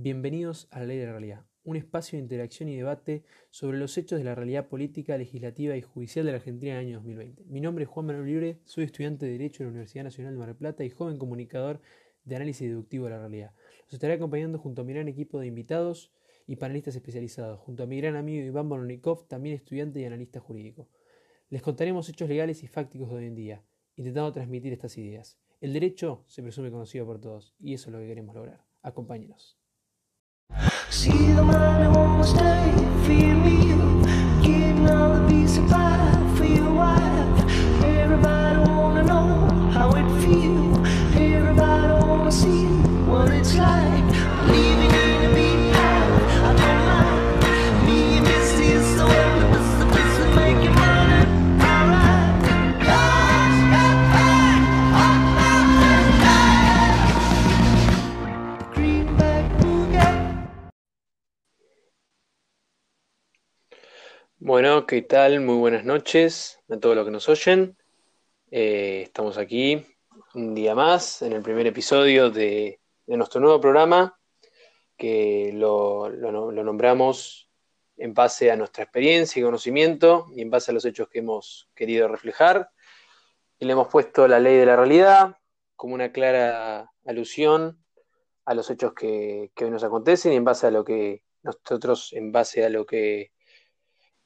Bienvenidos a La Ley de la Realidad, un espacio de interacción y debate sobre los hechos de la realidad política, legislativa y judicial de la Argentina en el año 2020. Mi nombre es Juan Manuel Libre, soy estudiante de Derecho de la Universidad Nacional de Mar del Plata y joven comunicador de análisis deductivo de la realidad. Los estaré acompañando junto a mi gran equipo de invitados y panelistas especializados, junto a mi gran amigo Iván Bolonikov, también estudiante y analista jurídico. Les contaremos hechos legales y fácticos de hoy en día, intentando transmitir estas ideas. El derecho se presume conocido por todos, y eso es lo que queremos lograr. Acompáñenos. See the money won't stay for you. Getting all the peace of Bueno, ¿qué tal? Muy buenas noches a todos los que nos oyen. Eh, estamos aquí un día más en el primer episodio de, nuestro nuevo programa que lo nombramos en base a nuestra experiencia y conocimiento y en base a los hechos que hemos querido reflejar. Y le hemos puesto la ley de la realidad como una clara alusión a los hechos que, que hoy nos acontecen y en base a lo que nosotros, en base a lo que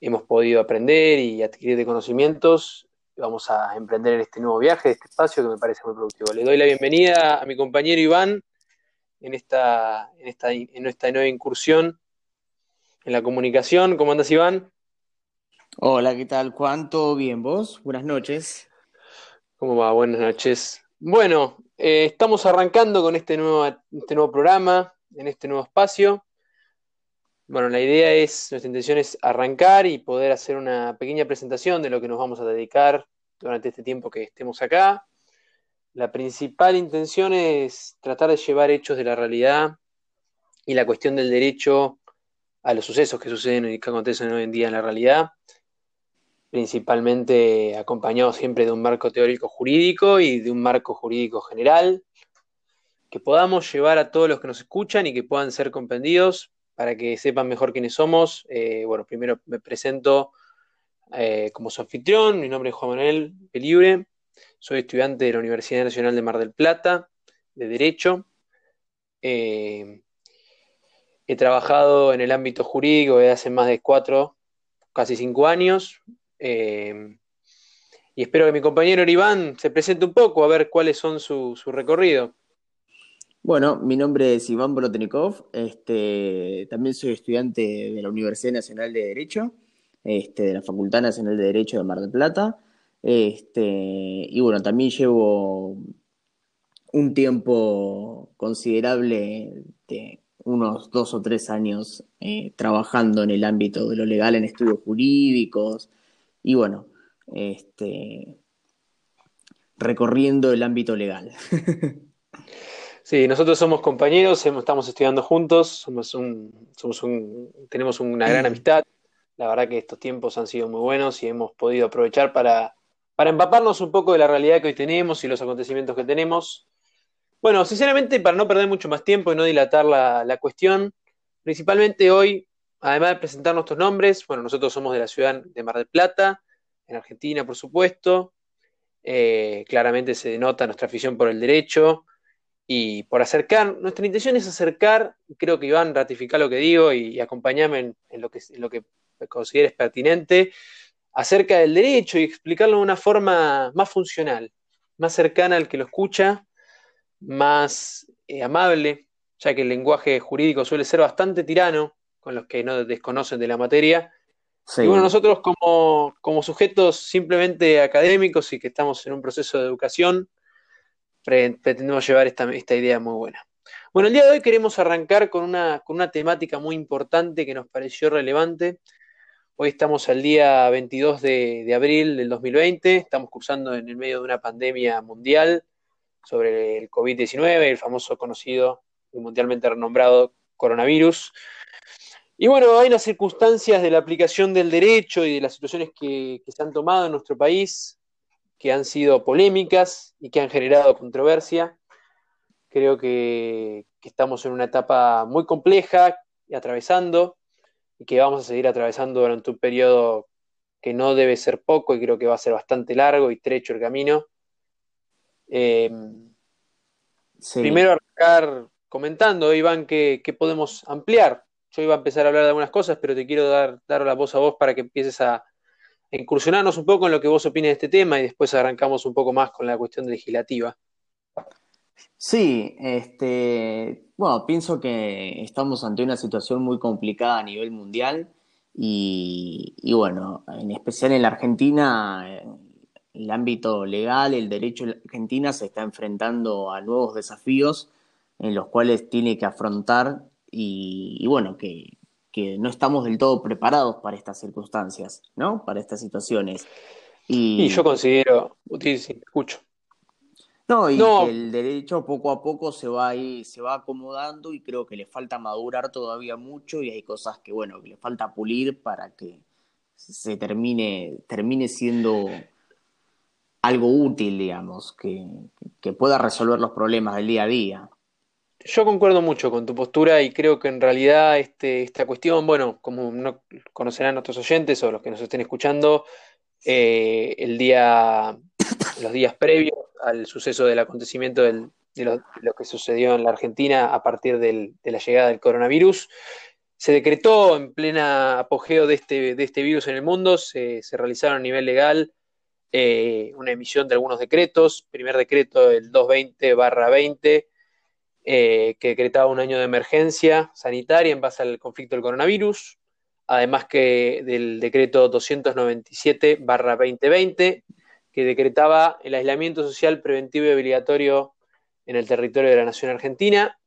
hemos podido aprender y adquirir de conocimientos, vamos a emprender en este nuevo viaje, este espacio que me parece muy productivo. Le doy la bienvenida a mi compañero Iván en esta, en esta, en esta nueva incursión en la comunicación. ¿Cómo andas, Iván? Hola, ¿qué tal, Juan? ¿Todo bien? ¿Vos? Buenas noches. ¿Cómo va? Buenas noches. Bueno, eh, estamos arrancando con este nuevo, este nuevo programa, en este nuevo espacio. Bueno, la idea es, nuestra intención es arrancar y poder hacer una pequeña presentación de lo que nos vamos a dedicar durante este tiempo que estemos acá. La principal intención es tratar de llevar hechos de la realidad y la cuestión del derecho a los sucesos que suceden y que acontecen hoy en día en la realidad, principalmente acompañado siempre de un marco teórico jurídico y de un marco jurídico general, que podamos llevar a todos los que nos escuchan y que puedan ser comprendidos para que sepan mejor quiénes somos. Eh, bueno, primero me presento eh, como su anfitrión, mi nombre es Juan Manuel Pelibre, soy estudiante de la Universidad Nacional de Mar del Plata, de Derecho. Eh, he trabajado en el ámbito jurídico desde hace más de cuatro, casi cinco años. y espero que mi compañero Iván se presente un poco, a ver cuáles son su, su recorrido. Bueno, mi nombre es Iván Bolotnikov, este, también soy estudiante de la Universidad Nacional de Derecho, este, de la Facultad Nacional de Derecho de Mar del Plata, este, y bueno, también llevo un tiempo considerable, de unos dos o tres años, eh, trabajando en el ámbito de lo legal en estudios jurídicos, y bueno, este, recorriendo el ámbito legal. Sí, nosotros somos compañeros, estamos estudiando juntos, somos un, somos un, tenemos una gran amistad. La verdad que estos tiempos han sido muy buenos y hemos podido aprovechar para, para empaparnos un poco de la realidad que hoy tenemos y los acontecimientos que tenemos. Bueno, sinceramente, para no perder mucho más tiempo y no dilatar la, la cuestión, principalmente hoy, además de presentar nuestros nombres, bueno, nosotros somos de la ciudad de Mar del Plata, en Argentina, por supuesto. Eh, claramente se denota nuestra afición por el derecho y por acercar, nuestra intención es acercar, creo que Iván ratificar lo que digo y, y acompañarme en, en lo que, en lo que consideres pertinente, acerca del derecho y explicarlo de una forma más funcional, más cercana al que lo escucha, más eh, amable, ya que el lenguaje jurídico suele ser bastante tirano con los que no desconocen de la materia. Sí. Y bueno, nosotros como, como sujetos simplemente académicos y que estamos en un proceso de educación, pretendemos llevar esta, esta idea muy buena. Bueno, el día de hoy queremos arrancar con una, con una temática muy importante que nos pareció relevante. Hoy estamos al día 22 de, de abril del 2020, estamos cursando en el medio de una pandemia mundial sobre el COVID-19, el famoso conocido y mundialmente renombrado coronavirus. Y bueno, hay unas circunstancias de la aplicación del derecho y de las situaciones que se han tomado en nuestro país que han sido polémicas y que han generado controversia, Creo que, estamos en una etapa muy compleja y atravesando, y que vamos a seguir atravesando durante un periodo que no debe ser poco y creo que va a ser bastante largo y trecho el camino. Eh, primero arrancar comentando, Iván, qué, podemos ampliar. Yo iba a empezar a hablar de algunas cosas, pero te quiero dar, dar la voz a vos para que empieces a, incursionarnos un poco en lo que vos opines de este tema y después arrancamos un poco más con la cuestión legislativa. Sí, este, bueno, pienso que estamos ante una situación muy complicada a nivel mundial y, bueno, en especial en la Argentina, el ámbito legal, el derecho de Argentina se está enfrentando a nuevos desafíos en los cuales tiene que afrontar y bueno, que, que no estamos del todo preparados para estas circunstancias, ¿no? Para estas situaciones. Y, yo considero, sí, escucho. No, y que el derecho poco a poco se va ahí, se va acomodando y creo que le falta madurar todavía mucho y hay cosas que, bueno, que le falta pulir para que se termine, termine siendo algo útil, digamos, que, que pueda resolver los problemas del día a día. Yo concuerdo mucho con tu postura y creo que en realidad este, esta cuestión, bueno, como no conocerán nuestros oyentes o los que nos estén escuchando, eh, el día, los días previos al suceso del acontecimiento de, lo, que sucedió en la Argentina a partir de la llegada del coronavirus, se decretó en plena apogeo de este, de este virus en el mundo, se, realizaron a nivel legal eh, una emisión de algunos decretos, primer decreto el 220 barra 20, eh, que decretaba un año de emergencia sanitaria en base al conflicto del coronavirus, además que del decreto 297-2020, que decretaba el aislamiento social preventivo y obligatorio en el territorio de la Nación Argentina,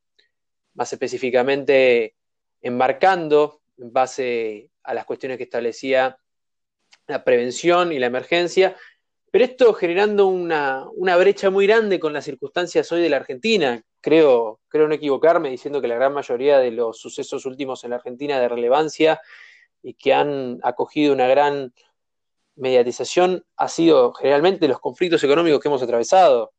más específicamente embarcando en base a las cuestiones que establecía la prevención y la emergencia, pero esto generando una, una brecha muy grande con las circunstancias hoy de la Argentina, creo, creo no equivocarme diciendo que la gran mayoría de los sucesos últimos en la Argentina de relevancia y que han acogido una gran mediatización ha sido generalmente los conflictos económicos que hemos atravesado.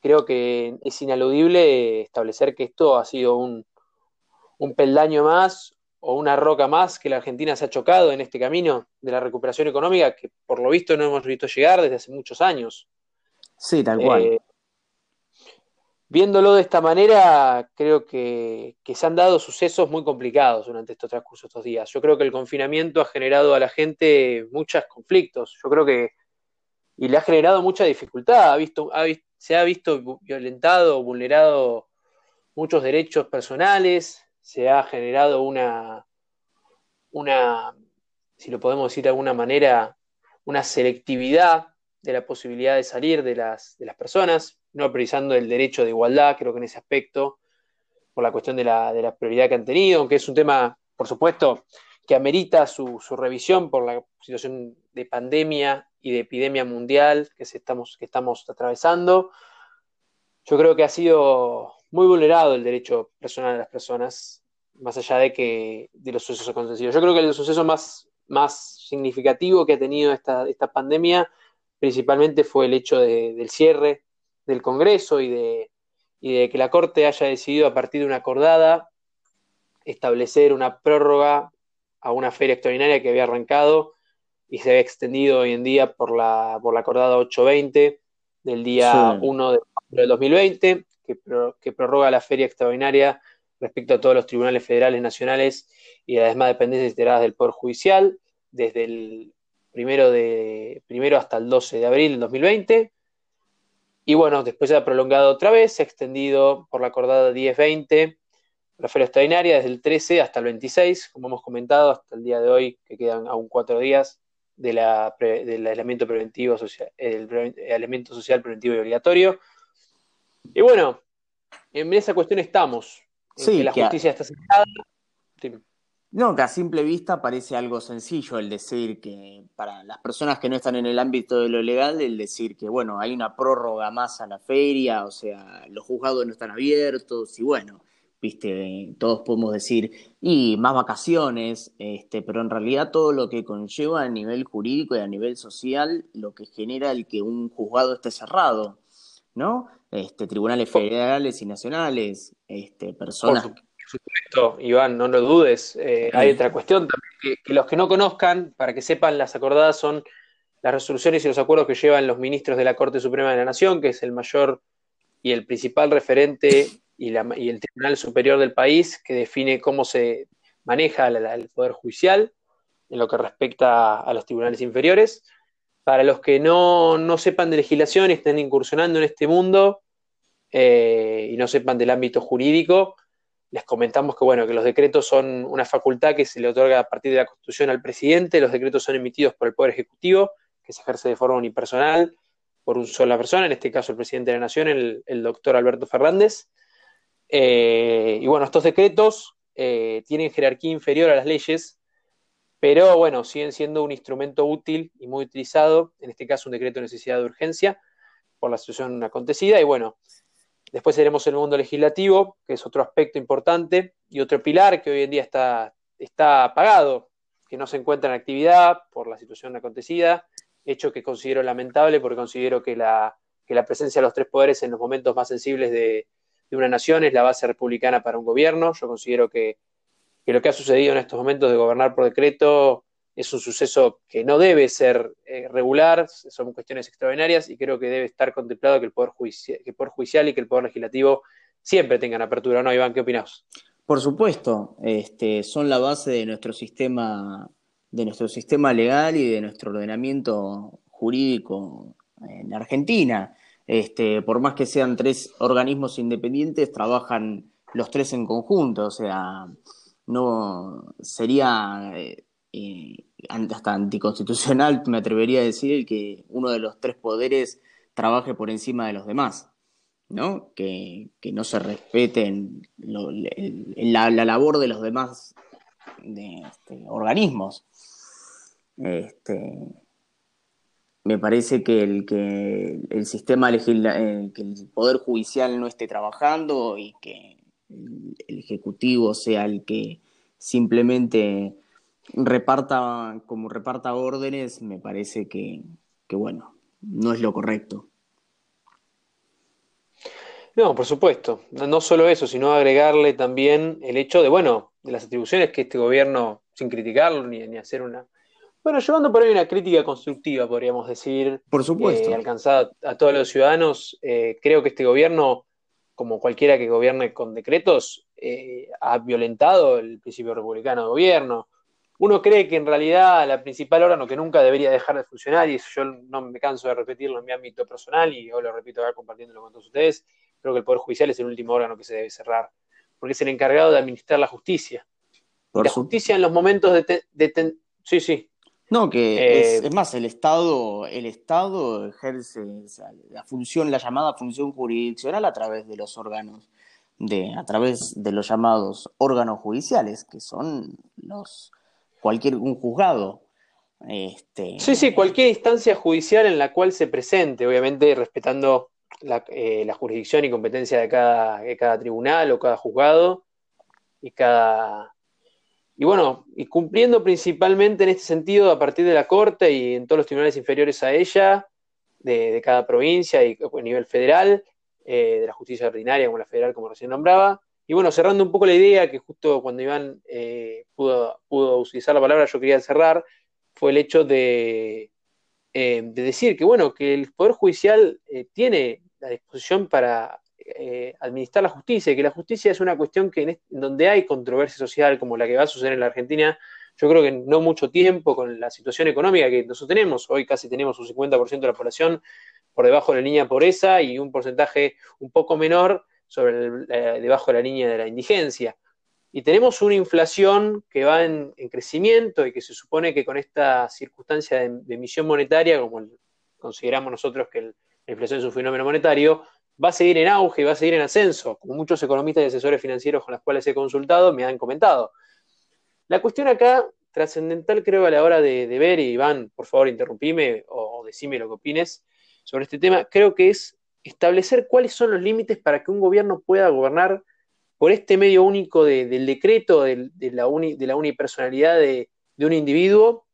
Creo que es inaludible establecer que esto ha sido un, un peldaño más o una roca más que la Argentina se ha chocado en este camino de la recuperación económica que por lo visto no hemos visto llegar desde hace muchos años. Sí, tal cual. Eh, Viéndolo de esta manera, creo que, se han dado sucesos muy complicados durante estos transcurso estos días. Yo creo que el confinamiento ha generado a la gente muchos conflictos. Yo creo que. Y le ha generado mucha dificultad. Ha visto, se ha visto violentado, vulnerado muchos derechos personales. Se ha generado una. una si lo podemos decir de alguna manera, una selectividad de la posibilidad de salir de las, de las personas no priorizando el derecho de igualdad, creo que en ese aspecto, por la cuestión de la, de la prioridad que han tenido, aunque es un tema, por supuesto, que amerita su, revisión por la situación de pandemia y de epidemia mundial que, estamos, que estamos atravesando. Yo creo que ha sido muy vulnerado el derecho personal de las personas, más allá de que de los sucesos acontecidos. Yo creo que el suceso más, más significativo que ha tenido esta, esta pandemia principalmente fue el hecho del cierre del Congreso y de, y de que la Corte haya decidido a partir de una acordada establecer una prórroga a una feria extraordinaria que había arrancado y se había extendido hoy en día por la, por la acordada 820 del día 1 de del 2020, que, que prorroga la feria extraordinaria respecto a todos los tribunales federales nacionales y las demás dependencias integradas del Poder Judicial, desde el primero, de, primero hasta el 12 de abril del 2020, y bueno, después se ha prolongado otra vez, se ha extendido por la acordada 10-20, la feria extraordinaria desde el 13 hasta el 26, como hemos comentado, hasta el día de hoy, que quedan aún cuatro días de la, del aislamiento preventivo social, el, social preventivo y obligatorio. Y bueno, en esa cuestión estamos. sí, la justicia está cerrada. No, que a simple vista parece algo sencillo el decir que para las personas que no están en el ámbito de lo legal, el decir que, bueno, hay una prórroga más a la feria, o sea, los juzgados no están abiertos y bueno, viste, todos podemos decir, y más vacaciones, este, pero en realidad todo lo que conlleva a nivel jurídico y a nivel social, lo que genera el que un juzgado esté cerrado, ¿no? este, tribunales federales y nacionales, este, personas. Supuesto, Iván, no lo dudes. Eh, hay otra cuestión también, que, los que no conozcan, para que sepan, las acordadas son las resoluciones y los acuerdos que llevan los ministros de la Corte Suprema de la Nación, que es el mayor y el principal referente y, el Tribunal Superior del país, que define cómo se maneja el Poder Judicial en lo que respecta a los tribunales inferiores. Para los que no, sepan de legislación y estén incursionando en este mundo eh, y no sepan del ámbito jurídico, les comentamos que, bueno, que los decretos son una facultad que se le otorga a partir de la Constitución al presidente, los decretos son emitidos por el Poder Ejecutivo, que se ejerce de forma unipersonal por una sola persona, en este caso el presidente de la Nación, el, doctor Alberto Fernández. Eh, y bueno, estos decretos eh, tienen jerarquía inferior a las leyes, pero bueno, siguen siendo un instrumento útil y muy utilizado, en este caso un decreto de necesidad de urgencia por la situación acontecida, y bueno, después tenemos el mundo legislativo, que es otro aspecto importante, y otro pilar que hoy en día está, está apagado, que no se encuentra en actividad por la situación acontecida, hecho que considero lamentable porque considero que la, que la presencia de los tres poderes en los momentos más sensibles de, de una nación es la base republicana para un gobierno, yo considero que que lo que ha sucedido en estos momentos de gobernar por decreto es un suceso que no debe ser eh, regular, son cuestiones extraordinarias y creo que debe estar contemplado que el Poder, Judicial, y que el Poder Legislativo siempre tengan apertura, ¿no, Iván? ¿Qué opinás? Por supuesto, este, son la base de nuestro sistema, de nuestro sistema legal y de nuestro ordenamiento jurídico en Argentina. Este, por más que sean tres organismos independientes, trabajan los tres en conjunto, o sea, no sería eh, eh, hasta anticonstitucional, me atrevería a decir, que uno de los tres poderes trabaje por encima de los demás, ¿no? Que, no se respeten la, labor de los demás este, organismos. Este, me parece que el que el sistema legisla eh, que el poder judicial no esté trabajando y que el ejecutivo sea el que simplemente reparta como reparta órdenes, me parece que, bueno, no es lo correcto. No, por supuesto. No solo eso, sino agregarle también el hecho de, bueno, de las atribuciones que este gobierno, sin criticarlo ni, ni hacer una. Bueno, llevando por ahí una crítica constructiva, podríamos decir. Por supuesto. Eh, alcanzada a todos los ciudadanos. Eh, creo que este gobierno como cualquiera que gobierne con decretos, eh, ha violentado el principio republicano de gobierno. Uno cree que en realidad la principal órgano que nunca debería dejar de funcionar, y eso yo no me canso de repetirlo en mi ámbito personal, y hoy lo repito acá compartiéndolo con todos ustedes, creo que el Poder Judicial es el último órgano que se debe cerrar, porque es el encargado de administrar la justicia. la justicia en los momentos de, de sí, sí, no, que es, eh, más, el Estado, el Estado ejerce la función, la llamada función jurisdiccional a través de los órganos, de, a través de los llamados órganos judiciales, que son los cualquier un juzgado. Este, sí, sí, cualquier instancia judicial en la cual se presente, obviamente respetando la, eh, la jurisdicción y competencia de cada, de cada tribunal o cada juzgado y cada y bueno, y cumpliendo principalmente en este sentido a partir de la Corte y en todos los tribunales inferiores a ella, de, cada provincia y a nivel federal, eh, de la justicia ordinaria como la federal, como recién nombraba. Y bueno, cerrando un poco la idea, que justo cuando Iván eh, pudo, pudo, utilizar la palabra, yo quería cerrar, fue el hecho de, eh, de decir que bueno, que el Poder Judicial tiene la disposición para eh, administrar la justicia, y que la justicia es una cuestión que en, donde hay controversia social como la que va a suceder en la Argentina, yo creo que no mucho tiempo con la situación económica que nosotros tenemos, hoy casi tenemos un 50% de la población por debajo de la línea de pobreza y un porcentaje un poco menor sobre eh, debajo de la línea de la indigencia. Y tenemos una inflación que va en, crecimiento y que se supone que con esta circunstancia de, emisión monetaria, como consideramos nosotros que la inflación es un fenómeno monetario, va a seguir en auge y va a seguir en ascenso, como muchos economistas y asesores financieros con los cuales he consultado me han comentado. La cuestión acá, trascendental creo a la hora de, ver, y Iván, por favor, interrumpime o, decime lo que opines sobre este tema, creo que es establecer cuáles son los límites para que un gobierno pueda gobernar por este medio único del decreto, de, la de, la unipersonalidad de, un individuo,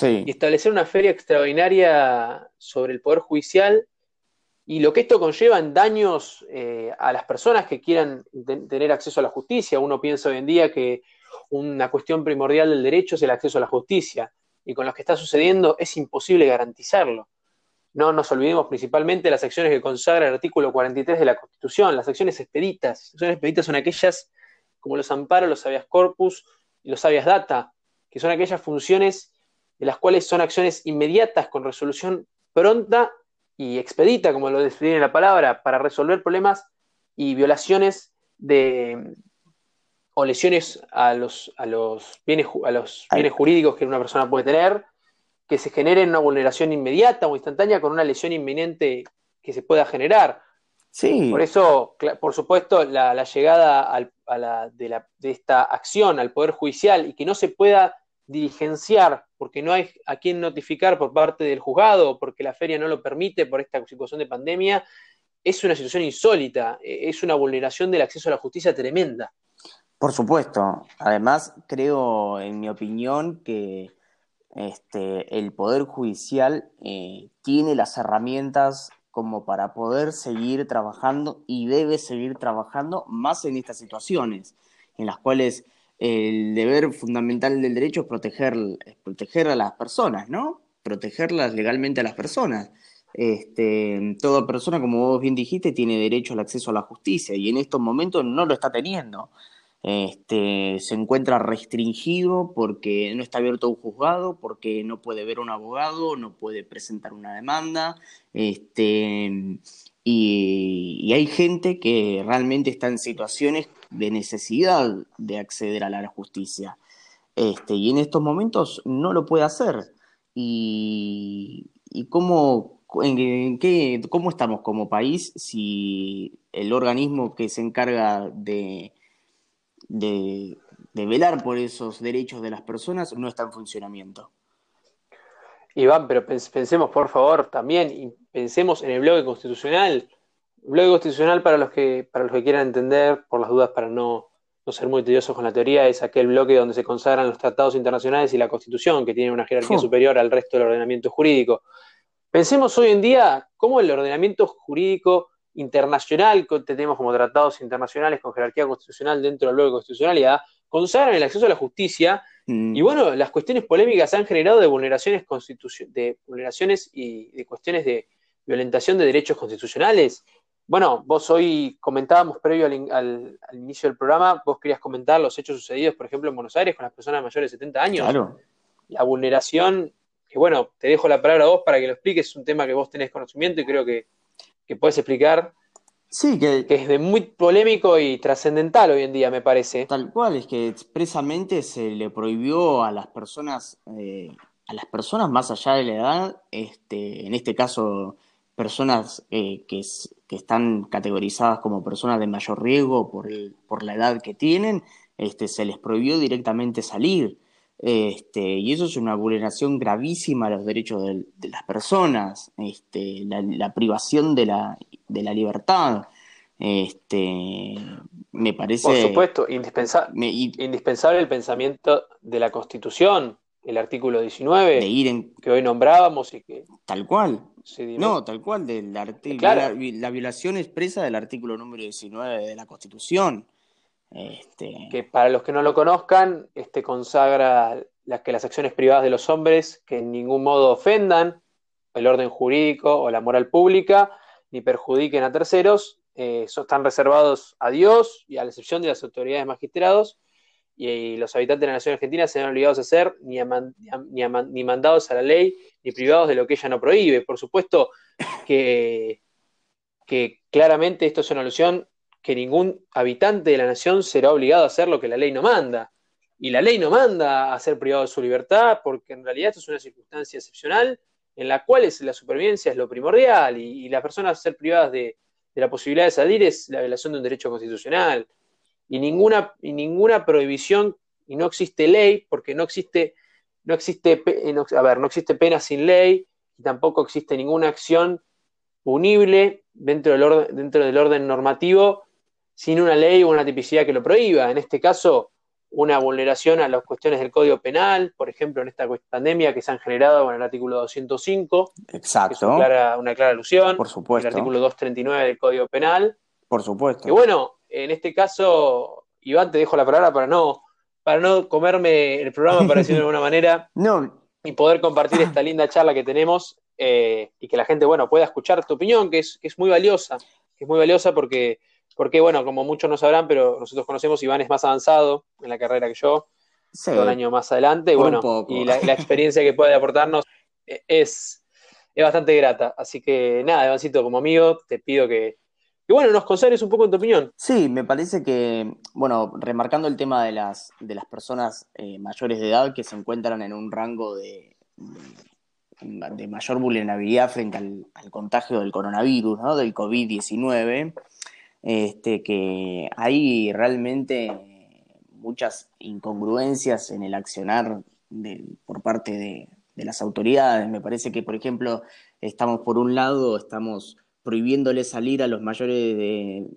y establecer una feria extraordinaria sobre el Poder Judicial y lo que esto conlleva en daños eh, a las personas que quieran tener acceso a la justicia. Uno piensa hoy en día que una cuestión primordial del derecho es el acceso a la justicia, y con lo que está sucediendo es imposible garantizarlo. No nos olvidemos principalmente de las acciones que consagra el artículo 43 de la Constitución, las acciones expeditas. Las acciones expeditas son aquellas como los amparos, los habeas corpus y los habeas data, que son aquellas funciones de las cuales son acciones inmediatas con resolución pronta y expedita, como lo define la palabra, para resolver problemas y violaciones de o lesiones a los, a los, bienes, a los bienes jurídicos que una persona puede tener, que se generen una vulneración inmediata o instantánea con una lesión inminente que se pueda generar. Sí. Por eso, por supuesto, la, llegada a la, de, la, de, esta acción al Poder Judicial y que no se pueda diligenciar porque no hay a quién notificar por parte del juzgado o porque la feria no lo permite por esta situación de pandemia, es una situación insólita, e, es una vulneración del acceso a la justicia tremenda. Por supuesto. Además, creo, en mi opinión, que este, el Poder Judicial eh, tiene las herramientas como para poder seguir trabajando y debe seguir trabajando más en estas situaciones, en las cuales el deber fundamental del derecho es proteger, proteger a las personas, ¿no? Protegerlas legalmente a las personas. Este, toda persona, como vos bien dijiste, tiene derecho al acceso a la justicia y en estos momentos no lo está teniendo. Este, se encuentra restringido porque no está abierto un juzgado, porque no puede ver un abogado, no puede presentar una demanda, este, y, hay gente que realmente está en situaciones de necesidad de acceder a la justicia. Este, y en estos momentos no lo puede hacer. ¿Y, cómo, en, qué, cómo estamos como país si el organismo que se encarga de de, velar por esos derechos de las personas no está en funcionamiento. Iván, pero pensemos por favor también y pensemos en el bloque constitucional. Bloque constitucional para los que para los que quieran entender, por las dudas para no, no ser muy tediosos con la teoría, es aquel bloque donde se consagran los tratados internacionales y la Constitución, que tiene una jerarquía superior al resto del ordenamiento jurídico. Pensemos hoy en día cómo el ordenamiento jurídico internacional, tenemos como tratados internacionales con jerarquía constitucional dentro del bloque constitucionalidad, consagran el acceso a la justicia mm. y bueno, las cuestiones polémicas han generado de vulneraciones de vulneraciones y de cuestiones de violentación de derechos constitucionales. Bueno, vos hoy comentábamos previo al, inicio del programa, vos querías comentar los hechos sucedidos, por ejemplo, en Buenos Aires con las personas mayores de 70 años. Claro. La vulneración, que bueno, te dejo la palabra a vos para que lo expliques, es un tema que vos tenés conocimiento y creo que que puedes explicar. Sí, que, es de muy polémico y trascendental hoy en día, me parece. Tal cual, es que expresamente se le prohibió a las personas, eh, a las personas más allá de la edad, este, en este caso personas eh, que, que, están categorizadas como personas de mayor riesgo por, por la edad que tienen, este, se les prohibió directamente salir. Este, y eso es una vulneración gravísima a los derechos de, las personas, este, la, privación de la, de la libertad. Este, me parece. Por supuesto, indispensable el pensamiento de la Constitución, el artículo 19, que hoy nombrábamos y que. Tal cual. no, tal cual, del la, la, violación expresa del artículo número 19 de la Constitución. Este... Que para los que no lo conozcan, este consagra las que las acciones privadas de los hombres que en ningún modo ofendan el orden jurídico o la moral pública, ni perjudiquen a terceros, eh, están reservados a Dios y a la excepción de las autoridades magistrados, y, los habitantes de la nación argentina se ven obligados a ser ni, ni, mandados a la ley, ni privados de lo que ella no prohíbe. Por supuesto que claramente esto es una alusión que ningún habitante de la nación será obligado a hacer lo que la ley no manda. Y la ley no manda a ser privado de su libertad, porque en realidad esto es una circunstancia excepcional en la cual es, la supervivencia es lo primordial y, las personas ser privadas de, la posibilidad de salir es la violación de un derecho constitucional. Y ninguna, y ninguna prohibición, y no existe ley, porque no existe, no existe, a ver, no existe pena sin ley, y tampoco existe ninguna acción punible dentro del orden, dentro del orden normativo sin una ley o una tipicidad que lo prohíba. En este caso, una vulneración a las cuestiones del Código Penal, por ejemplo, en esta pandemia que se han generado con el artículo 205. Exacto. es una clara, una clara alusión. Por supuesto. El artículo 239 del Código Penal. Por supuesto. Que bueno, en este caso, Iván, te dejo la palabra para no, para no comerme el programa, para decirlo de alguna manera. No. Y poder compartir esta linda charla que tenemos eh, y que la gente, bueno, pueda escuchar tu opinión, que es, que es muy valiosa. Que es muy valiosa porque porque, bueno, como muchos no sabrán, pero nosotros conocemos, Iván es más avanzado en la carrera que yo, un año más adelante, y bueno, y la, experiencia que puede aportarnos es, es bastante grata. Así que nada, Ivancito, como amigo, te pido que, bueno, nos consagres un poco en tu opinión. Sí, me parece que, bueno, remarcando el tema de las, de las personas eh, mayores de edad que se encuentran en un rango de, de mayor vulnerabilidad frente al, al contagio del coronavirus, ¿no? del COVID-19, este, que hay realmente muchas incongruencias en el accionar por parte de, las autoridades. Me parece que, por ejemplo, estamos por un lado, estamos prohibiéndole salir a los mayores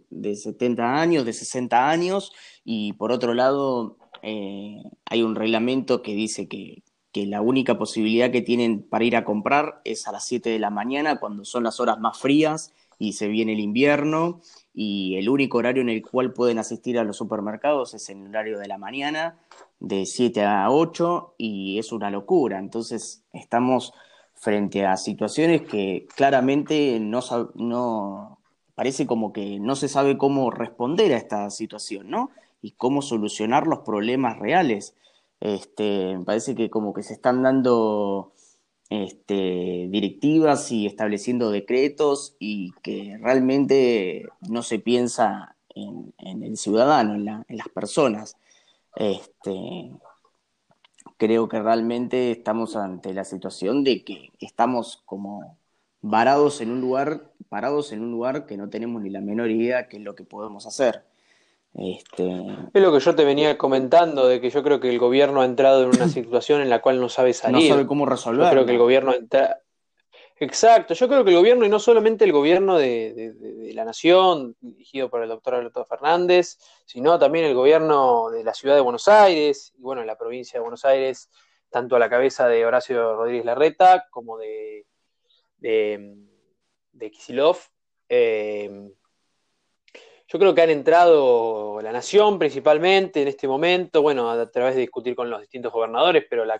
de, 70 años, de 60 años, y por otro lado eh, hay un reglamento que dice que, que, la única posibilidad que tienen para ir a comprar es a las 7 de la mañana, cuando son las horas más frías y se viene el invierno, y el único horario en el cual pueden asistir a los supermercados es en el horario de la mañana, de 7 a 8, y es una locura. Entonces estamos frente a situaciones que claramente no, no parece como que no se sabe cómo responder a esta situación, ¿no? Y cómo solucionar los problemas reales. Este, parece que como que se están dando este, directivas y estableciendo decretos y que realmente no se piensa en, el ciudadano, en, las personas. Este, creo que realmente estamos ante la situación de que estamos como varados en un lugar, parados en un lugar que no tenemos ni la menor idea qué es lo que podemos hacer. Este... Es lo que yo te venía comentando, de que yo creo que el gobierno ha entrado en una situación en la cual no sabe salir. No sabe cómo resolver. Yo creo que el gobierno entra... Exacto, yo creo que el gobierno, y no solamente el gobierno de, la nación, dirigido por el doctor Alberto Fernández, sino también el gobierno de la ciudad de Buenos Aires, y bueno, la provincia de Buenos Aires, tanto a la cabeza de Horacio Rodríguez Larreta como de, de, de Kisilov, eh, yo creo que han entrado la nación principalmente en este momento, bueno, a través de discutir con los distintos gobernadores, pero la,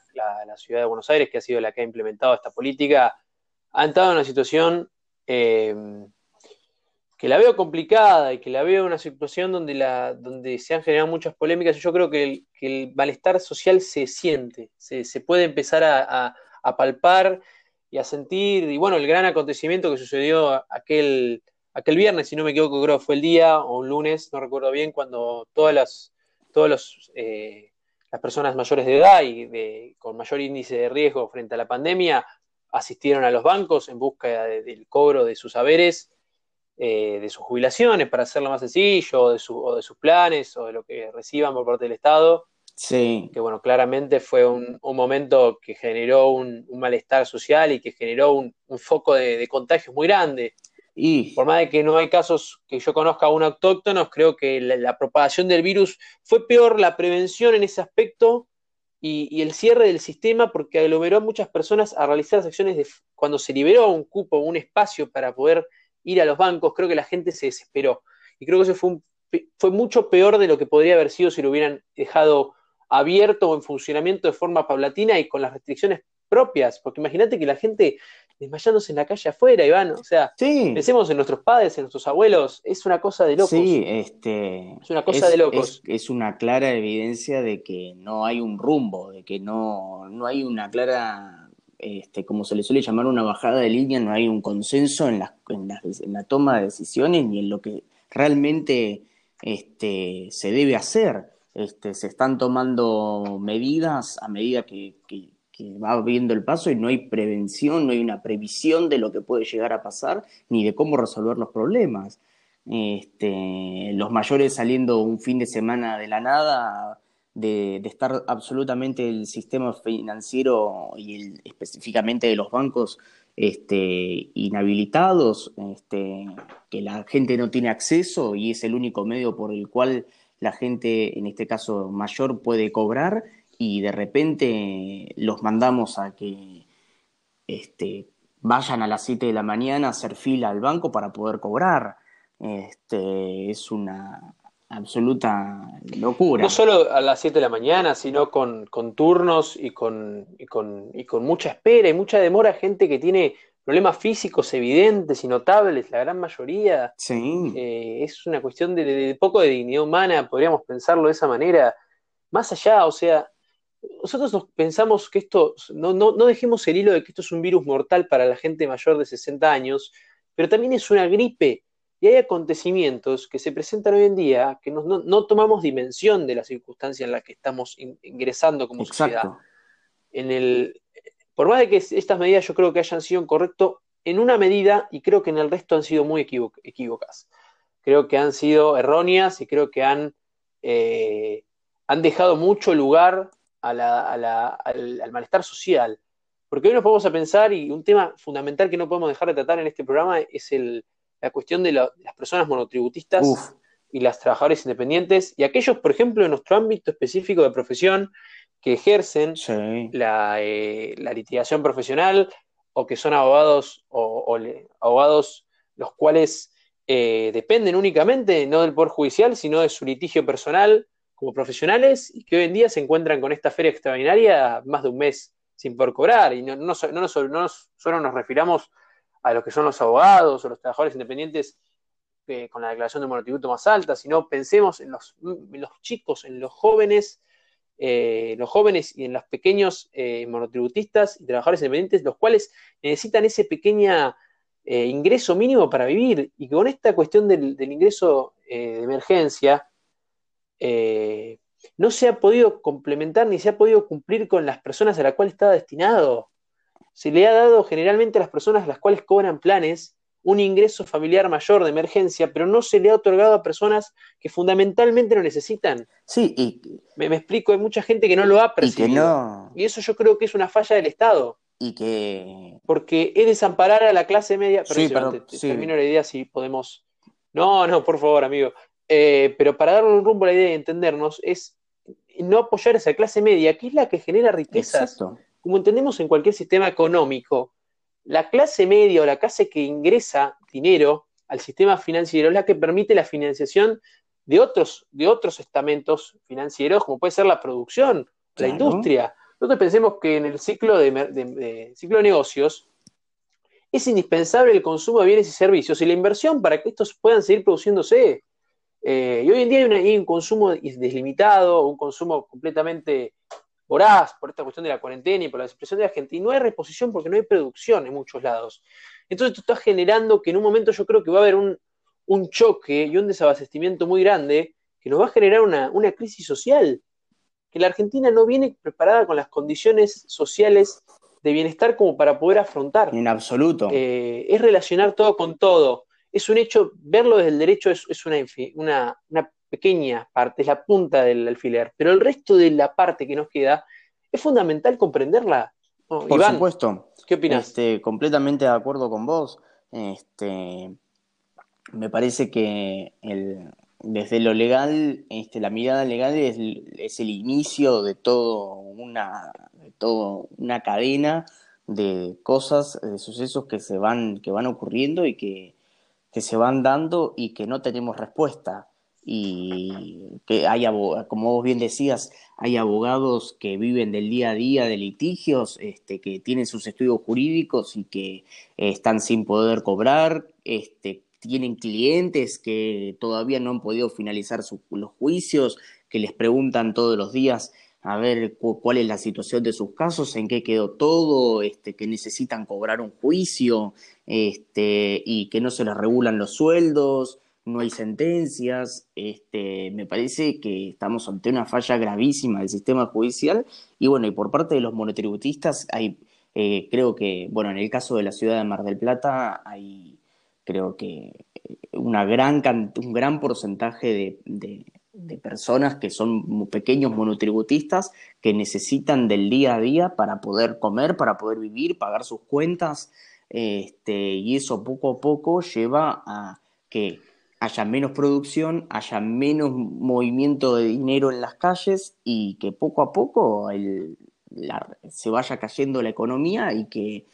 ciudad de Buenos Aires, que ha sido la que ha implementado esta política, ha entrado en una situación eh, que la veo complicada y que la veo en una situación donde, la, donde se han generado muchas polémicas. Yo creo que el, malestar social se siente, se, puede empezar a palpar y a sentir, y bueno, el gran acontecimiento que sucedió aquel aquel viernes, si no me equivoco, creo que fue el día, o un lunes, no recuerdo bien, cuando todas las, todos eh, las personas mayores de edad y con mayor índice de riesgo frente a la pandemia asistieron a los bancos en busca del cobro de sus haberes, eh, de sus jubilaciones, para hacerlo más sencillo, o de, sus planes, o de lo que reciban por parte del Estado. Sí. Que bueno, claramente fue un, momento que generó un, malestar social y que generó un, foco de, de contagios muy grande. Y por más de que no hay casos que yo conozca aún autóctonos, creo que la, propagación del virus fue peor la prevención en ese aspecto y, el cierre del sistema porque aglomeró a muchas personas a realizar acciones de cuando se liberó un cupo, un espacio para poder ir a los bancos, creo que la gente se desesperó. Y creo que eso fue, fue mucho peor de lo que podría haber sido si lo hubieran dejado abierto o en funcionamiento de forma paulatina y con las restricciones propias, porque imagínate que la gente desmayándose en la calle afuera, Iván, o sea, pensemos en nuestros padres, en nuestros abuelos, es una cosa de locos. Sí, este, es una cosa de locos. Es, una clara evidencia de que no hay un rumbo, de que no, no hay una clara, este, como se le suele llamar, una bajada de línea, no hay un consenso en la, en la, en la toma de decisiones ni en lo que realmente este, se debe hacer. Este, se están tomando medidas a medida que que va viendo el paso y no hay prevención, no hay una previsión de lo que puede llegar a pasar ni de cómo resolver los problemas. Este, los mayores saliendo un fin de semana de la nada, de, estar absolutamente el sistema financiero y específicamente de los bancos este, inhabilitados, este, que la gente no tiene acceso y es el único medio por el cual la gente, en este caso mayor, puede cobrar y de repente los mandamos a que este, vayan a las 7 de la mañana a hacer fila al banco para poder cobrar. Este, es una absoluta locura. No solo a las 7 de la mañana, sino con, con turnos y con, y con, y con mucha espera y mucha demora, gente que tiene problemas físicos evidentes y notables, la gran mayoría. Sí. Eh, es una cuestión de, poco de dignidad humana, podríamos pensarlo de esa manera. Más allá, o sea, nosotros pensamos que esto, no, no, no dejemos el hilo de que esto es un virus mortal para la gente mayor de 60 años, pero también es una gripe. Y hay acontecimientos que se presentan hoy en día que no, no, tomamos dimensión de la circunstancia en la que estamos ingresando como sociedad. En el, por más de que estas medidas yo creo que hayan sido correcto en una medida y creo que en el resto han sido muy equívocas. Creo que han sido erróneas y creo que han, eh, han dejado mucho lugar al, malestar social. Porque hoy nos podemos a pensar, y un tema fundamental que no podemos dejar de tratar en este programa es la cuestión de, las personas monotributistas y las trabajadoras independientes y aquellos, por ejemplo, en nuestro ámbito específico de profesión, que ejercen la, eh, la, litigación profesional o que son abogados o, abogados los cuales eh, dependen únicamente no del Poder Judicial, sino de su litigio personal como profesionales y que hoy en día se encuentran con esta feria extraordinaria más de un mes sin poder cobrar. Y no, no, no, solo nos refiramos a lo que son los abogados o los trabajadores independientes eh, con la declaración de monotributo más alta, sino pensemos en los, en los chicos, en los jóvenes eh, los jóvenes y en los pequeños eh, monotributistas y trabajadores independientes, los cuales necesitan ese pequeño eh, ingreso mínimo para vivir. Y con esta cuestión del, ingreso de emergencia, no se ha podido complementar ni se ha podido cumplir con las personas a las cuales está destinado. Se le ha dado generalmente a las personas a las cuales cobran planes un ingreso familiar mayor de emergencia, pero no se le ha otorgado a personas que fundamentalmente lo necesitan. Sí, y me, explico, hay mucha gente que no lo ha percibido. Y, eso yo creo que es una falla del Estado. Y que. Porque es desamparar a la clase media. Pero sí, termino la idea si podemos. No, no, por favor, amigo. Eh, pero para darle un rumbo a la idea y entendernos, es no apoyar esa clase media, que es la que genera riquezas. Como entendemos en cualquier sistema económico, la clase media o la clase que ingresa dinero al sistema financiero es la que permite la financiación de otros, de otros estamentos financieros, como puede ser la producción, la industria. Nosotros pensemos que en el ciclo de, ciclo de negocios es indispensable el consumo de bienes y servicios y la inversión para que estos puedan seguir produciéndose. Eh, y hoy en día hay, un consumo deslimitado, un consumo completamente voraz por esta cuestión de la cuarentena y por la expresión de la gente, y no hay reposición porque no hay producción en muchos lados. Entonces esto está generando que en un momento yo creo que va a haber un, choque y un desabastecimiento muy grande que nos va a generar una, crisis social, que la Argentina no viene preparada con las condiciones sociales de bienestar como para poder afrontar. En absoluto. Eh, es relacionar todo con todo. Es un hecho, verlo desde el derecho es, una, una, una pequeña parte, es la punta del alfiler, pero el resto de la parte que nos queda es fundamental comprenderla. Por supuesto. ¿Qué opinas? Este, completamente de acuerdo con vos. Este, me parece que el, desde lo legal, este, la mirada legal es, es, el inicio de todo una, de todo una cadena de cosas, de sucesos que se van, que van ocurriendo y que, que se van dando y que no tenemos respuesta. Y que hay, como vos bien decías, hay abogados que viven del día a día de litigios, este, que tienen sus estudios jurídicos y que están sin poder cobrar, este, tienen clientes que todavía no han podido finalizar los juicios, que les preguntan todos los días a ver cuál es la situación de sus casos, en qué quedó todo, este, que necesitan cobrar un juicio este, y que no se les regulan los sueldos no hay sentencias, este, me parece que estamos ante una falla gravísima del sistema judicial y bueno, y por parte de los monotributistas hay, eh, creo que, bueno, en el caso de la ciudad de Mar del Plata hay, creo que eh, una gran, un gran porcentaje de personas que son pequeños monotributistas que necesitan del día a día para poder comer, para poder vivir, pagar sus cuentas, este, y eso poco a poco lleva a que haya menos producción, haya menos movimiento de dinero en las calles y que poco a poco se vaya cayendo la economía y que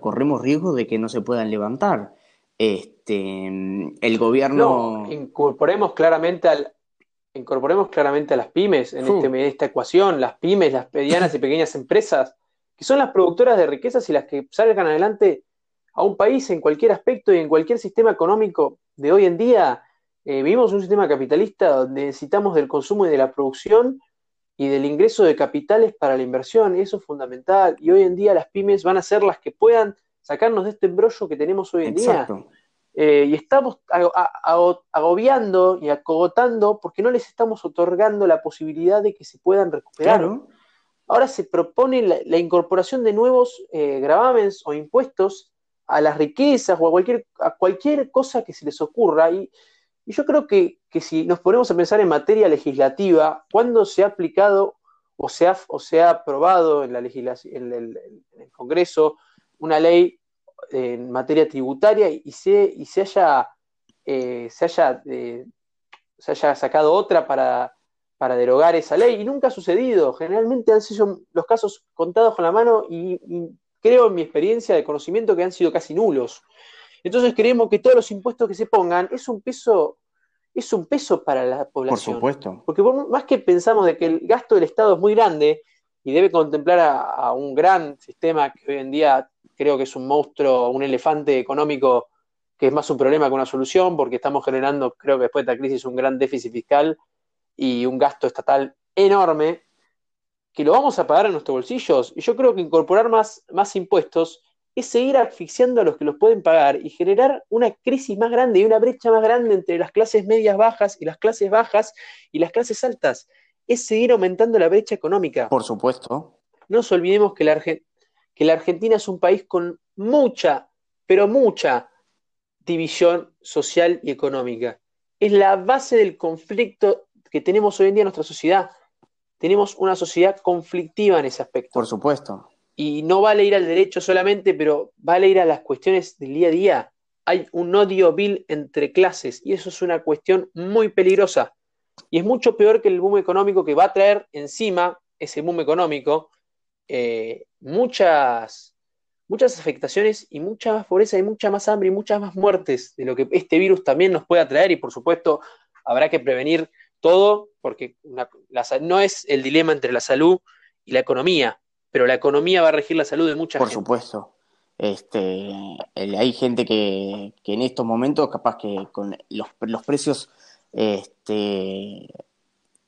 corremos riesgos de que no se puedan levantar. Este, el gobierno... incorporemos claramente al, incorporemos claramente a las pymes en, este, en, esta ecuación, las pymes, las medianas y pequeñas empresas, que son las productoras de riquezas y las que salgan adelante a un país en cualquier aspecto y en cualquier sistema económico de hoy en día. Eh, vivimos un sistema capitalista donde necesitamos del consumo y de la producción y del ingreso de capitales para la inversión, eso es fundamental. Y hoy en día las pymes van a ser las que puedan sacarnos de este embrollo que tenemos hoy en Exacto. día. Eh, y estamos agobiando y acogotando porque no les estamos otorgando la posibilidad de que se puedan recuperar. Ahora se propone la, incorporación de nuevos eh, gravámenes o impuestos a las riquezas o a cualquier, a cualquier cosa que se les ocurra. Y, yo creo que, si nos ponemos a pensar en materia legislativa, cuando se ha aplicado o se ha, o se ha aprobado en, la legislación, en, el, Congreso una ley en materia tributaria y se, y se haya, eh, se, haya eh, se haya sacado otra para, para derogar esa ley, y nunca ha sucedido. Generalmente han sido los casos contados con la mano y creo en mi experiencia de conocimiento que han sido casi nulos. Entonces creemos que todos los impuestos que se pongan es un peso, es un peso para la población. Por supuesto. Porque más que pensamos de que el gasto del Estado es muy grande y debe contemplar a, un gran sistema que hoy en día creo que es un monstruo, un elefante económico que es más un problema que una solución, porque estamos generando, creo que después de esta crisis, un gran déficit fiscal y un gasto estatal enorme que lo vamos a pagar en nuestros bolsillos. Y yo creo que incorporar más, más impuestos es seguir asfixiando a los que los pueden pagar y generar una crisis más grande y una brecha más grande entre las clases medias bajas y las clases bajas y las clases altas. Es seguir aumentando la brecha económica. Por supuesto. No nos olvidemos que la, que la Argentina es un país con mucha, pero mucha división social y económica. Es la base del conflicto que tenemos hoy en día en nuestra sociedad tenemos una sociedad conflictiva en ese aspecto. Por supuesto. Y no vale ir al derecho solamente, pero vale ir a las cuestiones del día a día. Hay un odio vil entre clases y eso es una cuestión muy peligrosa. Y es mucho peor que el boom económico que va a traer encima ese boom económico eh, muchas, muchas afectaciones y mucha más pobreza y mucha más hambre y muchas más muertes de lo que este virus también nos puede traer y por supuesto habrá que prevenir todo, porque no es el dilema entre la salud y la economía, pero la economía va a regir la salud de mucha Por gente. Por supuesto. Este, hay gente que, en estos momentos, capaz que con los, precios este,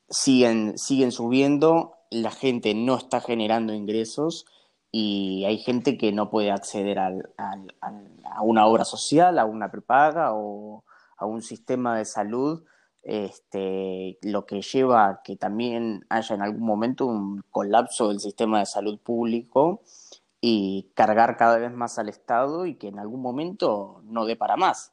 siguen, siguen subiendo, la gente no está generando ingresos y hay gente que no puede acceder a una obra social, a una prepaga o a un sistema de salud este, lo que lleva a que también haya en algún momento un colapso del sistema de salud público y cargar cada vez más al Estado y que en algún momento no dé para más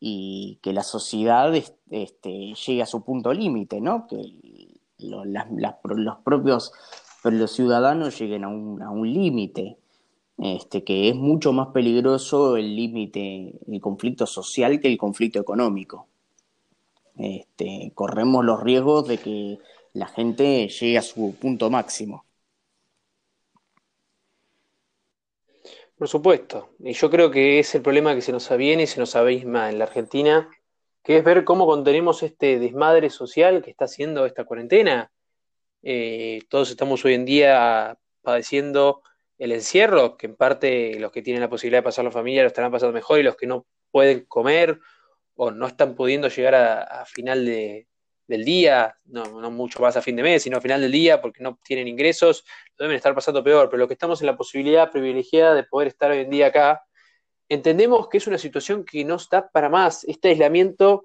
y que la sociedad este, llegue a su punto límite, ¿no? que los propios los ciudadanos lleguen a un, a un límite. Este, que es mucho más peligroso el límite, el conflicto social que el conflicto económico. Este, corremos los riesgos de que la gente llegue a su punto máximo. Por supuesto, y yo creo que es el problema que se nos aviene y se nos abisma en la Argentina, que es ver cómo contenemos este desmadre social que está haciendo esta cuarentena. Eh, todos estamos hoy en día padeciendo el encierro, que en parte los que tienen la posibilidad de pasar la familia lo estarán pasando mejor y los que no pueden comer o no están pudiendo llegar a, final del día, no, mucho más a fin de mes, sino a final del día porque no tienen ingresos, lo deben estar pasando peor, pero lo que estamos en la posibilidad privilegiada de poder estar hoy en día acá, entendemos que es una situación que no está para más. Este aislamiento,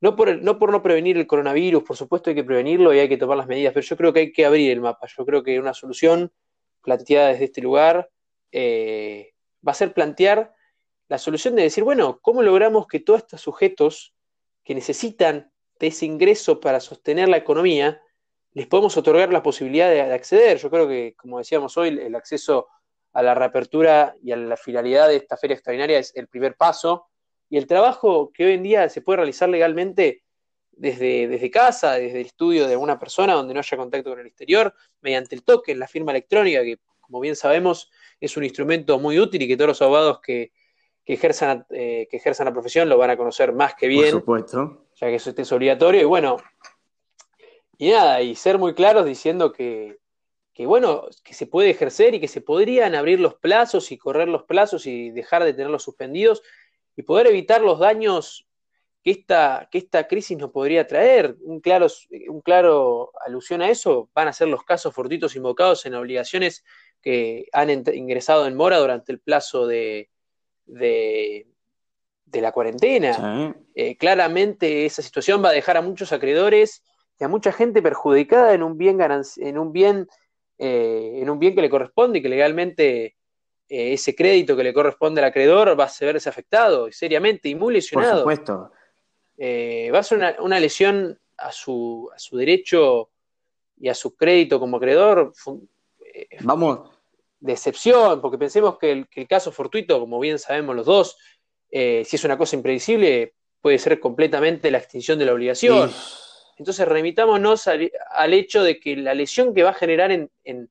no por, no prevenir el coronavirus, por supuesto hay que prevenirlo y hay que tomar las medidas, pero yo creo que hay que abrir el mapa. Yo creo que una solución planteada desde este lugar eh, va a ser plantear la solución de decir, bueno, ¿cómo logramos que todos estos sujetos que necesitan de ese ingreso para sostener la economía, les podemos otorgar la posibilidad de, acceder? Yo creo que, como decíamos hoy, el acceso a la reapertura y a la finalidad de esta feria extraordinaria es el primer paso, y el trabajo que hoy en día se puede realizar legalmente desde, desde casa, desde el estudio de una persona donde no haya contacto con el exterior, mediante el toque, la firma electrónica, que como bien sabemos es un instrumento muy útil y que todos los abogados que, que ejerzan, eh, que ejerzan la profesión lo van a conocer más que bien. Por supuesto. Ya que eso es obligatorio. Y bueno, y nada, y ser muy claros diciendo que, que, bueno, que se puede ejercer y que se podrían abrir los plazos y correr los plazos y dejar de tenerlos suspendidos y poder evitar los daños que esta, que esta crisis nos podría traer. Un claro, un claro alusión a eso van a ser los casos fortuitos invocados en obligaciones que han ingresado en mora durante el plazo de, de, la cuarentena. Eh, claramente esa situación va a dejar a muchos acreedores y a mucha gente perjudicada en un bien, en un bien, eh, en un bien que le corresponde y que legalmente eh, ese crédito que le corresponde al acreedor va a verse afectado seriamente y muy lesionado. Por supuesto. va a ser una, lesión a su, a su derecho y a su crédito como acreedor Vamos. De excepción, porque pensemos que el, caso fortuito, como bien sabemos los dos, eh, si es una cosa impredecible, puede ser completamente la extinción de la obligación. Entonces, remitámonos al, hecho de que la lesión que va a generar en,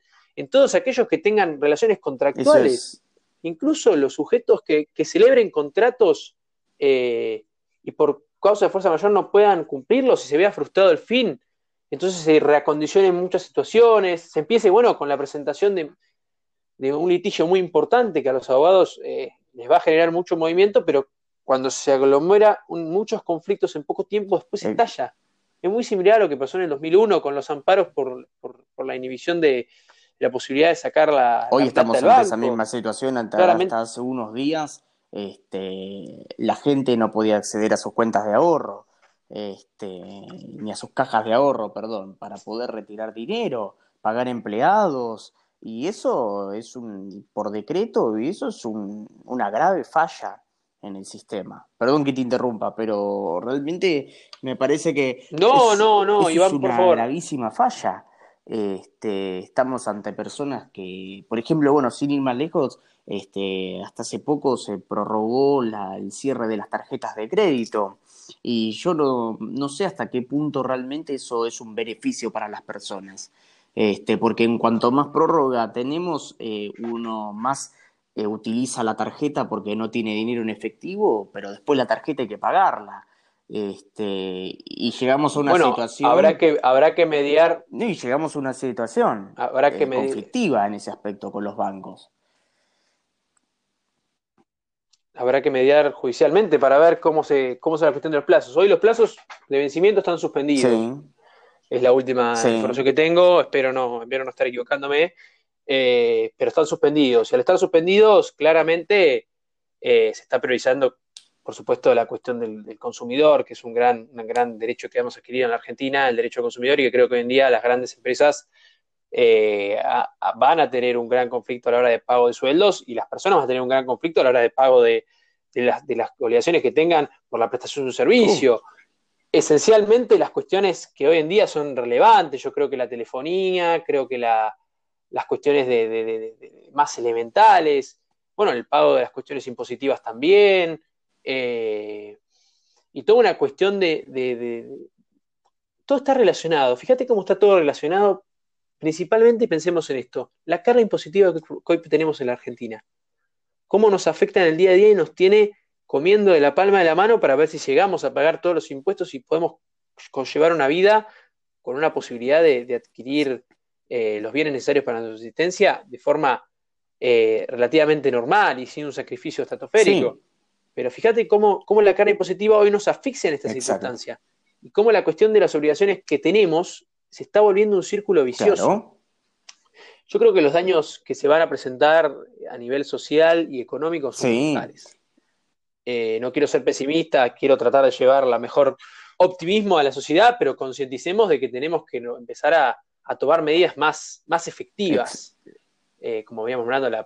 todos aquellos que tengan relaciones contractuales, incluso los sujetos que, celebren contratos eh, y por causa de fuerza mayor no puedan cumplirlos y se vea frustrado el fin, entonces se reacondicionen muchas situaciones, se empiece, bueno, con la presentación de, un litigio muy importante que a los abogados eh, les va a generar mucho movimiento, pero cuando se aglomera muchos conflictos en poco tiempo, después se estalla. Es muy similar a lo que pasó en el 2001 con los amparos por, la inhibición de la posibilidad de sacar la. Hoy estamos en esa misma situación. Hasta, hace unos días este, la gente no podía acceder a sus cuentas de ahorro este, ni a sus cajas de ahorro, perdón, para poder retirar dinero, pagar empleados, y eso es un, por decreto, y eso es una grave falla en el sistema. Perdón que te interrumpa, pero realmente me parece que no, no, no, es una gravísima falla. Este, estamos ante personas que, por ejemplo, bueno, sin ir más lejos, este, hasta hace poco se prorrogó el cierre de las tarjetas de crédito y yo no, sé hasta qué punto realmente eso es un beneficio para las personas. Este, porque en cuanto más prórroga tenemos, eh, uno más eh, utiliza la tarjeta porque no tiene dinero en efectivo, pero después la tarjeta hay que pagarla. Este, y llegamos a una situación. Habrá que, habrá que mediar. Y llegamos a una situación habrá que eh, conflictiva en ese aspecto con los bancos habrá que mediar judicialmente para ver cómo se, cómo se la cuestión de los plazos. Hoy los plazos de vencimiento están suspendidos. Es la última información que tengo, espero no, espero no estar equivocándome, eh, pero están suspendidos. Y al estar suspendidos, claramente eh, se está priorizando, por supuesto, la cuestión del, consumidor, que es un gran, un gran derecho que hemos adquirido en la Argentina, el derecho al consumidor, y que creo que hoy en día las grandes empresas eh, van a tener un gran conflicto a la hora de pago de sueldos y las personas van a tener un gran conflicto a la hora de pago de, las, obligaciones que tengan por la prestación de un servicio. Uh. Esencialmente las cuestiones que hoy en día son relevantes, yo creo que la telefonía, creo que las cuestiones de, más elementales, bueno, el pago de las cuestiones impositivas también, eh, y toda una cuestión de, todo está relacionado. Fíjate cómo está todo relacionado Principalmente pensemos en esto, la carga impositiva que hoy tenemos en la Argentina. Cómo nos afecta en el día a día y nos tiene comiendo de la palma de la mano para ver si llegamos a pagar todos los impuestos y podemos conllevar una vida con una posibilidad de, adquirir eh, los bienes necesarios para nuestra subsistencia de forma eh, relativamente normal y sin un sacrificio estratosférico. Pero fíjate cómo, la carga impositiva hoy nos asfixia en esta circunstancia y cómo la cuestión de las obligaciones que tenemos se está volviendo un círculo vicioso. Yo creo que los daños que se van a presentar a nivel social y económico son sí. Eh, no quiero ser pesimista, quiero tratar de llevar la mejor optimismo a la sociedad, pero concienticemos de que tenemos que empezar a, tomar medidas más, más efectivas, eh, como habíamos hablando, la,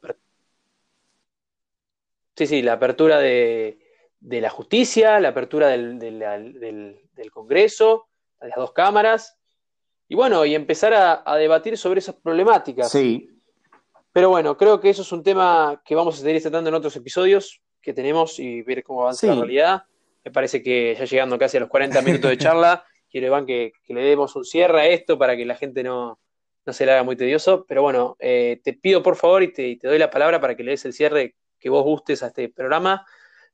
sí, sí, la apertura de, la justicia, la apertura del, del Congreso, de las dos cámaras, y bueno, y empezar a, debatir sobre esas problemáticas. Sí. Pero bueno, creo que eso es un tema que vamos a seguir tratando en otros episodios. que tenemos y ver cómo avanza la realidad. Me parece que ya llegando casi a los 40 minutos de charla, quiero, Iván, que, le demos un cierre a esto para que la gente no, se le haga muy tedioso. Pero bueno, eh, te pido por favor y te, doy la palabra para que le des el cierre que vos gustes a este programa,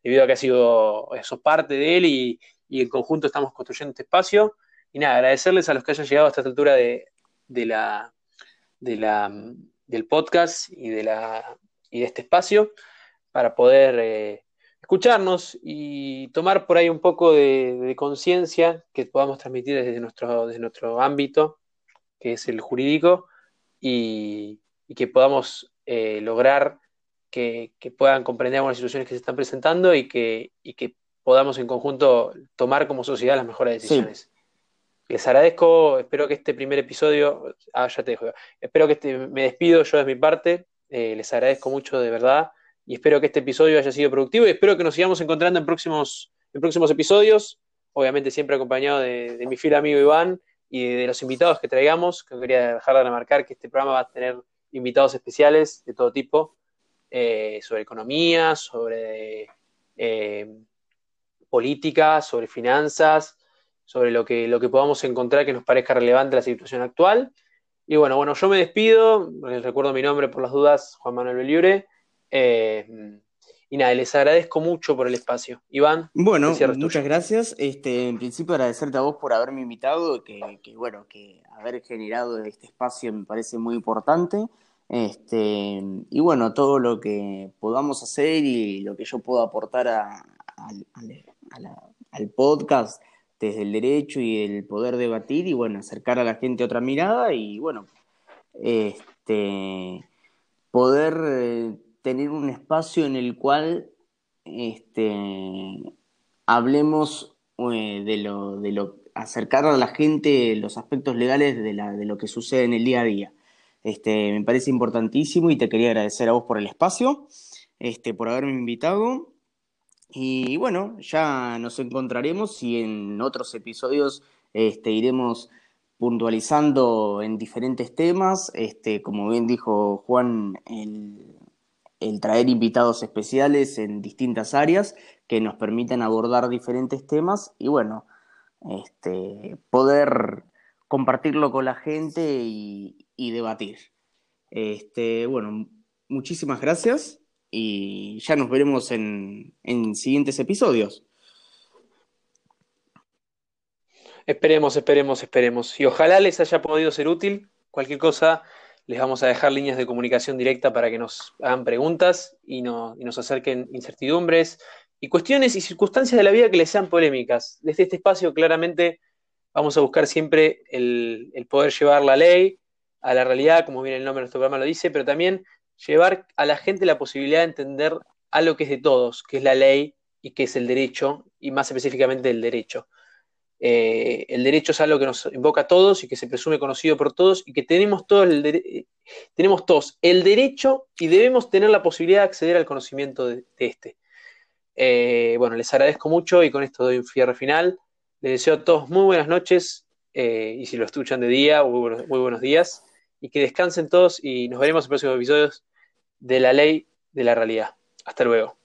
debido a que ha sido, sos parte de él y, y en conjunto estamos construyendo este espacio. Y nada, agradecerles a los que hayan llegado hasta esta altura de, la, de la, del podcast y de, la, y de este espacio para poder eh, escucharnos y tomar por ahí un poco de, conciencia que podamos transmitir desde nuestro, desde nuestro ámbito, que es el jurídico, y, que podamos eh, lograr que, puedan comprender algunas situaciones que se están presentando y que, y que podamos en conjunto tomar como sociedad las mejores decisiones. Les agradezco, espero que este primer episodio, ah, ya te dejo, espero que este, me despido yo de mi parte, eh, les agradezco mucho de verdad y espero que este episodio haya sido productivo y espero que nos sigamos encontrando en próximos, en próximos episodios, obviamente siempre acompañado de, mi fiel amigo Iván y de, los invitados que traigamos, que quería dejar de remarcar que este programa va a tener invitados especiales de todo tipo, eh, sobre economía, sobre eh, política, sobre finanzas, sobre lo que, lo que podamos encontrar que nos parezca relevante la situación actual. Y bueno, bueno, yo me despido, les recuerdo mi nombre por las dudas, Juan Manuel Beliure. Eh, y nada, les agradezco mucho por el espacio. Iván. Bueno, muchas gracias. Este, en principio agradecerte a vos por haberme invitado, que, que, bueno, que haber generado este espacio me parece muy importante. Este, y bueno, todo lo que podamos hacer y lo que yo puedo aportar a, al podcast desde el derecho y el poder debatir y bueno, acercar a la gente otra mirada y bueno, este, poder eh, tener un espacio en el cual este, hablemos eh, de, lo, de lo, acercar a la gente los aspectos legales de, la, de lo que sucede en el día a día. Este, me parece importantísimo y te quería agradecer a vos por el espacio, este, por haberme invitado y bueno, ya nos encontraremos y en otros episodios este, iremos puntualizando en diferentes temas. Este, como bien dijo Juan, el, el traer invitados especiales en distintas áreas que nos permitan abordar diferentes temas y bueno, este, poder compartirlo con la gente y, debatir. Este, bueno, muchísimas gracias y ya nos veremos en, siguientes episodios. Esperemos, esperemos, esperemos. Y ojalá les haya podido ser útil. Cualquier cosa, les vamos a dejar líneas de comunicación directa para que nos hagan preguntas y, nos acerquen incertidumbres y cuestiones y circunstancias de la vida que les sean polémicas. Desde este espacio, claramente, vamos a buscar siempre el, poder llevar la ley a la realidad, como bien el nombre de nuestro programa lo dice, pero también llevar a la gente la posibilidad de entender algo que es de todos, que es la ley y que es el derecho, y más específicamente el derecho. Eh, el derecho es algo que nos invoca a todos y que se presume conocido por todos y que tenemos todos el, tenemos todos el derecho y debemos tener la posibilidad de acceder al conocimiento de, este. Eh, bueno, les agradezco mucho y con esto doy un cierre final. Les deseo a todos muy buenas noches eh, y si lo escuchan de día, muy buenos días y que descansen todos y nos veremos en próximos episodios de la ley de la realidad. Hasta luego.